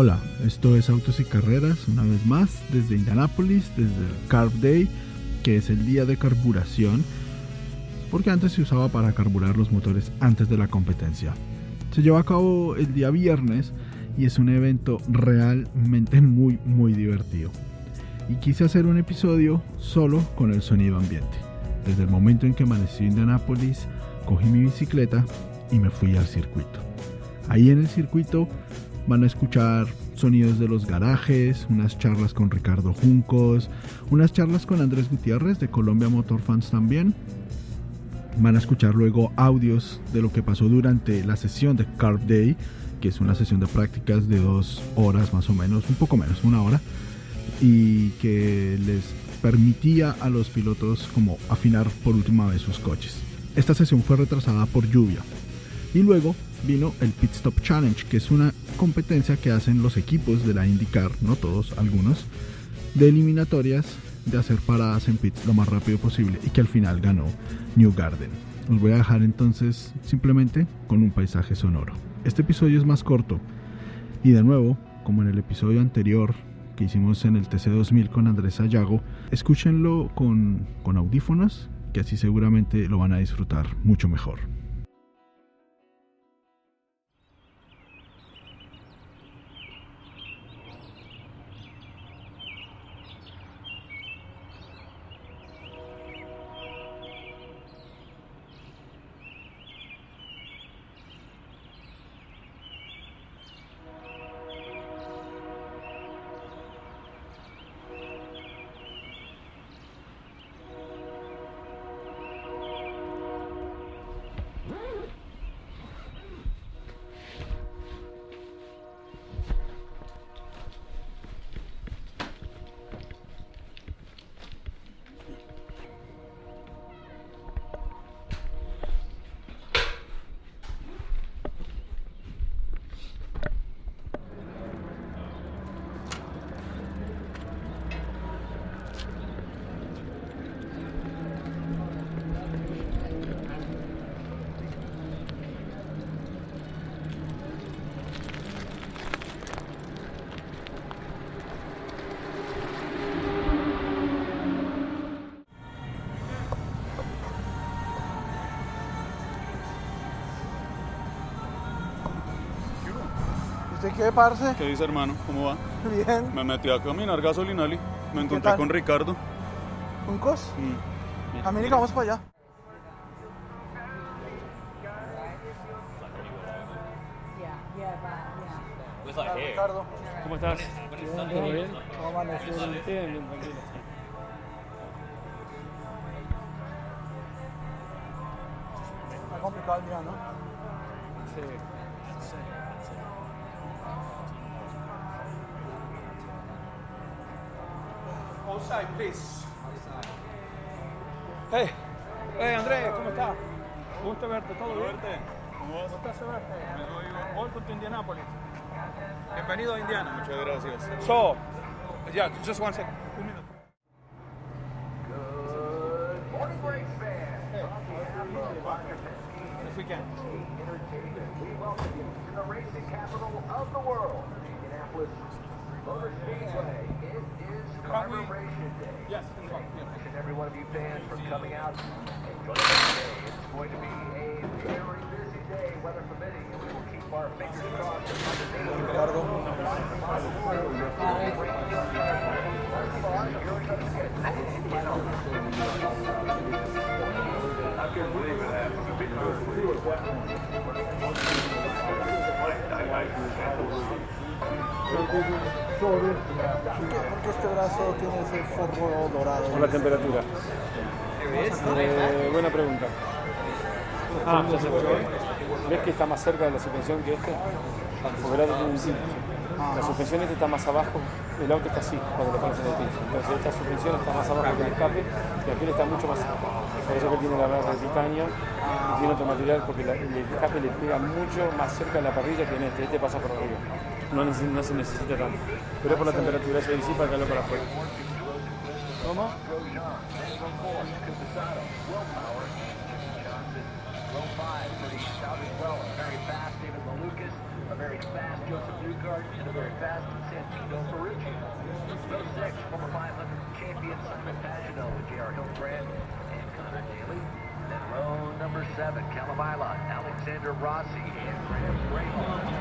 Hola, esto es Autos y Carreras, una vez más, desde Indianápolis, desde el Carb Day, que es el día de carburación, porque antes se usaba para carburar los motores antes de la competencia. Se lleva a cabo el día viernes y es un evento realmente muy, muy divertido. Y quise hacer un episodio solo con el sonido ambiente. Desde el momento en que amanecí en Indianápolis, cogí mi bicicleta y me fui al circuito. Ahí en el circuito Van a escuchar sonidos de los garajes, unas charlas con Ricardo Juncos, unas charlas con Andrés Gutiérrez de Colombia Motor Fans también. Van a escuchar luego audios de lo que pasó durante la sesión de Carb Day, que es una sesión de prácticas de dos horas más o menos, un poco menos, una hora, y que les permitía a los pilotos como afinar por última vez sus coches. Esta sesión fue retrasada por lluvia. Y luego vino el Pit Stop Challenge, que es una competencia que hacen los equipos de la IndyCar, no todos, algunos, de eliminatorias de hacer paradas en pits lo más rápido posible y que al final ganó New Garden. Os voy a dejar entonces simplemente con un paisaje sonoro. Este episodio es más corto y de nuevo, como en el episodio anterior que hicimos en el TC2000 con Andrés Ayago, escúchenlo con, con audífonos que así seguramente lo van a disfrutar mucho mejor. Qué, parce? ¿Qué dice, hermano? ¿Cómo va? Bien. Me metí a caminar gasolinali. Me encontré con Ricardo. ¿Juncos? Mm. América, vamos para allá. Hola, Ricardo. ¿Cómo estás? ¿Todo bien? ¿Cómo amaneció? Bien, bien, tranquilo. Está complicado el día, ¿no? Sí. Outside, please. Hey, hey Andrés, ¿cómo estás? Gusto verte, ¿todo bien? ¿Cómo vas? Gusto verte. Welcome to Indianapolis. Bienvenido a Indiana. Muchas gracias. So, yeah, just one second. Un minuto. If we can. the racing capital of the world, Indianapolis Motor Speedway. It is Carburation Day. Yes. Each and every one of you fans from coming out. and joining us today. It's going to be a very busy day, weather permitting, and we will keep our fingers crossed. Ricardo. I can't believe it happened. I, I, I, por qué este brazo tiene ese forro dorado? Por la temperatura. Eh, buena pregunta. Ah, ya. ¿Ves que está más cerca de la suspensión que este? Porque el tiene un. La suspensión este está más abajo, el auto está así cuando lo pones en el piso. Entonces esta suspensión está más abajo que el escape y aquel está mucho más cerca. Por eso que tiene la barra de titanio y tiene otro material porque la- el escape le pega mucho más cerca de la parrilla que en este. Este pasa por arriba. No, neces- no se necesita tanto. Pero es por la temperatura, se disipa el calor para afuera. ¿Cómo? Connor Daly. Then row number seven, Calavila, Alexander Rossi, and Graham Graham.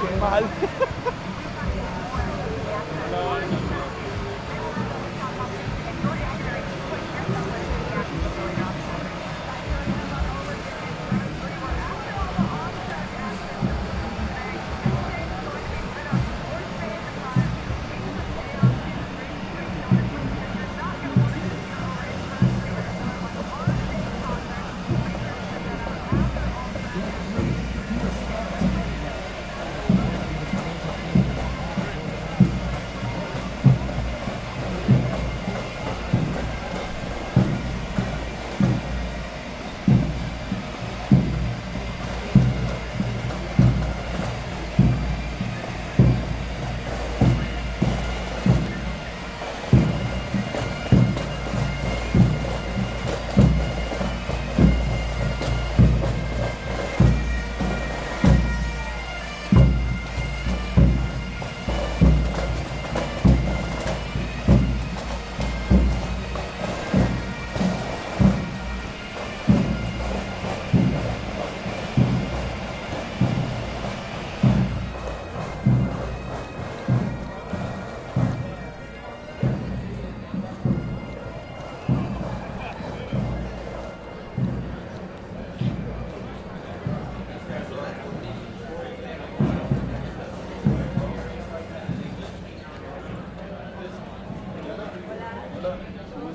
Qué mal.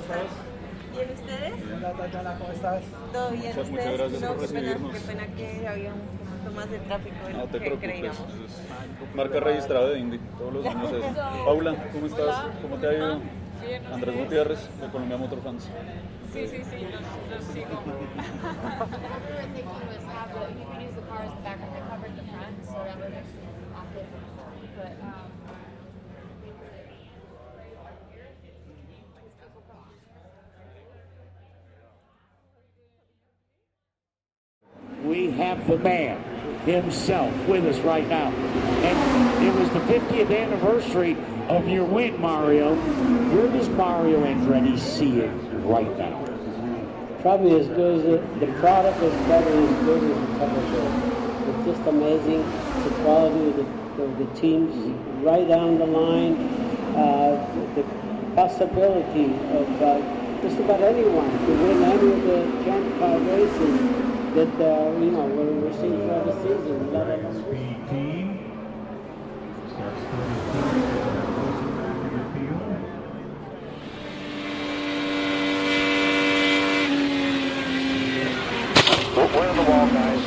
¿Bien ustedes? Hola Tatiana, ¿cómo estás? ¿Todo bien Muchas, muchas ustedes? gracias no, por qué pena, recibirnos. qué pena que había un poquito más de tráfico de No lo te que preocupes. creíamos. es marca registrada de Indy. Todos los años es. Paula, ¿cómo estás? ¿Cómo te ha ido? Andrés Gutiérrez, de Colombia Motor Fans. Sí, sí, sí, los, los sigo. have the man himself with us right now. And it was the 50th anniversary of your win, Mario. Where does Mario Andretti see it right now? Probably as good as it, the product is probably as good as ever been. It's just amazing the quality of the, of the teams right down the line, uh, the possibility of uh, just about anyone to win any of the Champ Car races that uh, you know we're, we're seeing throughout the season. Let alone We're on the wall, guys.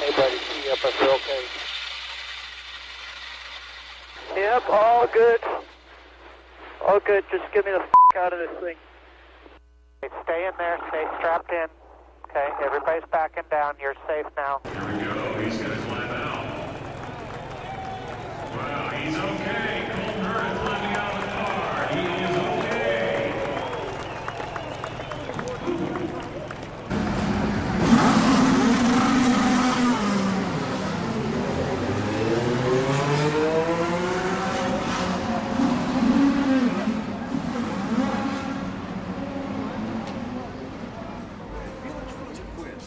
Hey, buddy. Yep, I feel okay. Yep, all good. Oh, good. Just get me the f out of this thing. Okay, stay in there. Stay strapped in. Okay, everybody's backing down. You're safe now. Here we go. He's going to climb out. Wow, he's okay. Colton Hurd climbing out of the car. He is okay.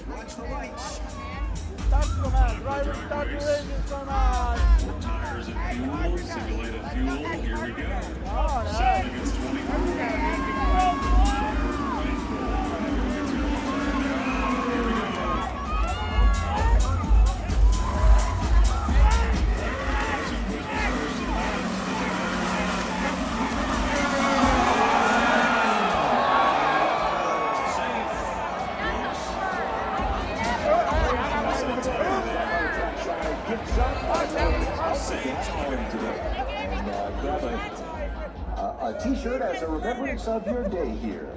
Watch the lights. Command. Driver, start your engines command. Tires and fuel, simulated fuel. Here we go. Oh, Seven against 24. T-shirt as a remembrance of your day here.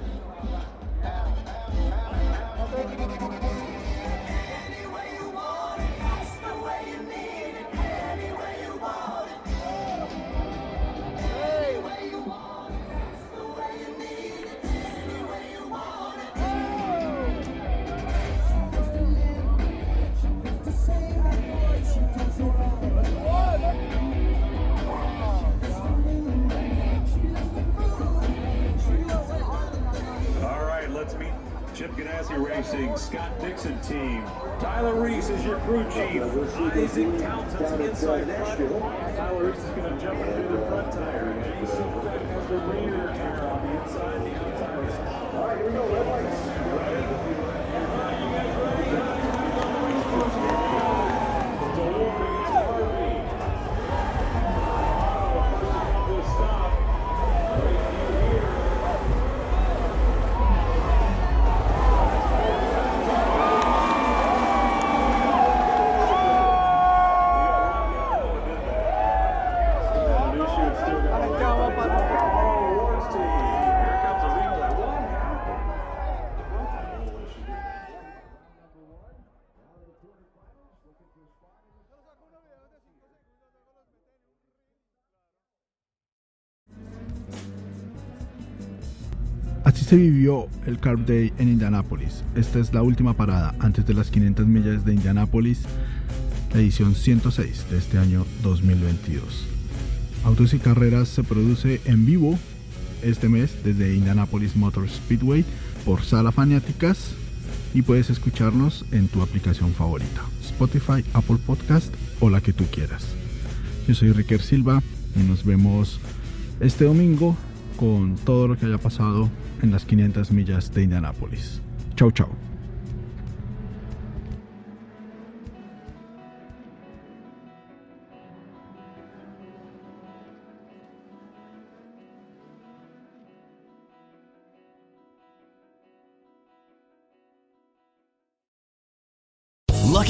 Chief. Isaac Townsend's inside front. Tyler Reese is going to jump into the front tire. Jason Cook has the rear tire on the inside, the outside. All right, here we go. Red lights. Ready? You guys ready? Se vivió el Carb Day en Indianápolis. Esta es la última parada antes de las 500 millas de Indianápolis, edición 106 de este año 2022. Autos y Carreras se produce en vivo este mes desde Indianapolis Motor Speedway por Sala Fanáticas y puedes escucharnos en tu aplicación favorita, Spotify, Apple Podcast o la que tú quieras. Yo soy Ricker Silva y nos vemos este domingo con todo lo que haya pasado en las 500 millas de Indianápolis. Chau, chau.